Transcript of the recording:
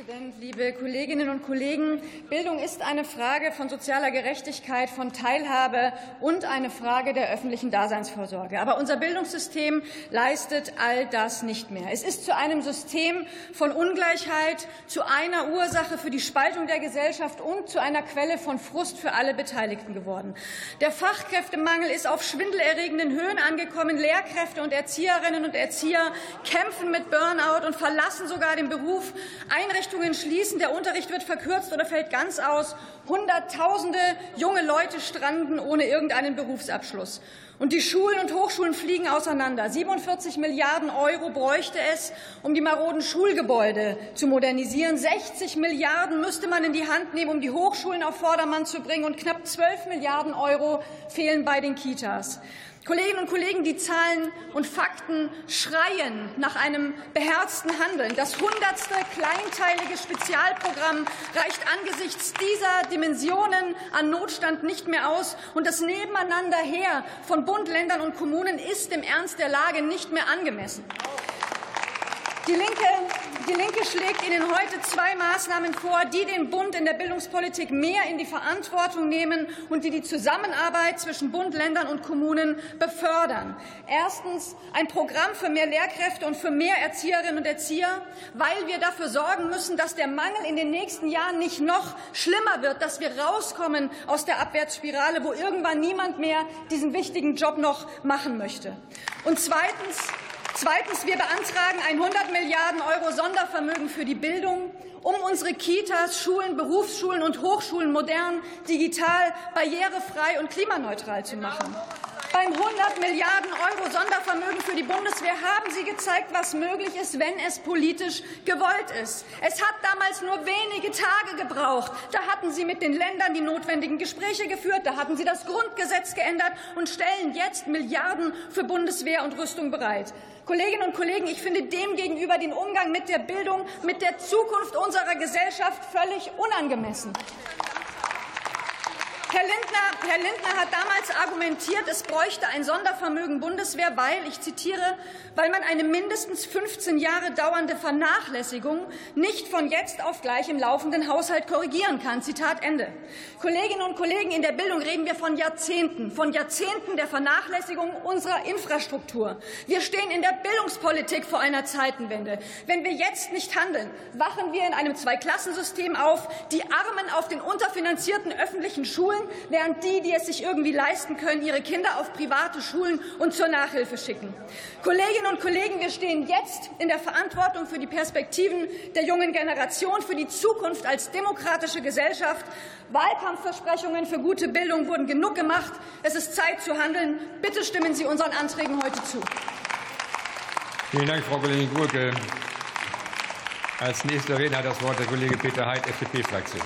Präsident, liebe Kolleginnen und Kollegen! Bildung ist eine Frage von sozialer Gerechtigkeit, von Teilhabe und eine Frage der öffentlichen Daseinsvorsorge. Aber unser Bildungssystem leistet all das nicht mehr. Es ist zu einem System von Ungleichheit, zu einer Ursache für die Spaltung der Gesellschaft und zu einer Quelle von Frust für alle Beteiligten geworden. Der Fachkräftemangel ist auf schwindelerregenden Höhen angekommen. Lehrkräfte und Erzieherinnen und Erzieher kämpfen mit Burnout und verlassen sogar den Beruf. Einrichtungen schließen, der Unterricht wird verkürzt oder fällt ganz aus. Hunderttausende junge Leute stranden ohne irgendeinen Berufsabschluss. Und die Schulen und Hochschulen fliegen auseinander. 47 Milliarden Euro bräuchte es, um die maroden Schulgebäude zu modernisieren. 60 Milliarden müsste man in die Hand nehmen, um die Hochschulen auf Vordermann zu bringen. Und knapp 12 Milliarden Euro fehlen bei den Kitas. Kolleginnen und Kollegen, die Zahlen und Fakten schreien nach einem beherzten Handeln. Das hundertste kleinteilige Spezialprogramm reicht angesichts dieser Dimensionen an Notstand nicht mehr aus. Und das Nebeneinanderher von Bund, Ländern und Kommunen ist im Ernst der Lage nicht mehr angemessen. Die Linke, die Linke schlägt Ihnen heute zwei Maßnahmen vor, die den Bund in der Bildungspolitik mehr in die Verantwortung nehmen und die die Zusammenarbeit zwischen Bund, Ländern und Kommunen befördern. Erstens ein Programm für mehr Lehrkräfte und für mehr Erzieherinnen und Erzieher, weil wir dafür sorgen müssen, dass der Mangel in den nächsten Jahren nicht noch schlimmer wird, dass wir rauskommen aus der Abwärtsspirale, wo irgendwann niemand mehr diesen wichtigen Job noch machen möchte. Und zweitens Zweitens. Wir beantragen ein 100 Milliarden Euro Sondervermögen für die Bildung, um unsere Kitas, Schulen, Berufsschulen und Hochschulen modern, digital, barrierefrei und klimaneutral zu machen. Beim 100 Milliarden Euro Sondervermögen für die Bundeswehr haben Sie gezeigt, was möglich ist, wenn es politisch gewollt ist. Es hat damals nur wenige Tage gebraucht. Da hatten Sie mit den Ländern die notwendigen Gespräche geführt, da hatten Sie das Grundgesetz geändert und stellen jetzt Milliarden für Bundeswehr und Rüstung bereit. Kolleginnen und Kollegen, ich finde demgegenüber den Umgang mit der Bildung, mit der Zukunft unserer Gesellschaft völlig unangemessen. Herr Lindner, Herr Lindner hat damals argumentiert, es bräuchte ein Sondervermögen Bundeswehr, weil, ich zitiere, weil man eine mindestens 15 Jahre dauernde Vernachlässigung nicht von jetzt auf gleich im laufenden Haushalt korrigieren kann. Zitat Ende. Kolleginnen und Kollegen, in der Bildung reden wir von Jahrzehnten, von Jahrzehnten der Vernachlässigung unserer Infrastruktur. Wir stehen in der Bildungspolitik vor einer Zeitenwende. Wenn wir jetzt nicht handeln, wachen wir in einem Zweiklassensystem auf. Die Armen auf den unterfinanzierten öffentlichen Schulen Schulen, während die, die es sich irgendwie leisten können, ihre Kinder auf private Schulen und zur Nachhilfe schicken. Kolleginnen und Kollegen, wir stehen jetzt in der Verantwortung für die Perspektiven der jungen Generation, für die Zukunft als demokratische Gesellschaft. Wahlkampfversprechungen für gute Bildung wurden genug gemacht. Es ist Zeit zu handeln. Bitte stimmen Sie unseren Anträgen heute zu. Vielen Dank, Frau Kollegin Gurke. Als nächster Redner hat das Wort der Kollege Peter Heid, FDP-Fraktion.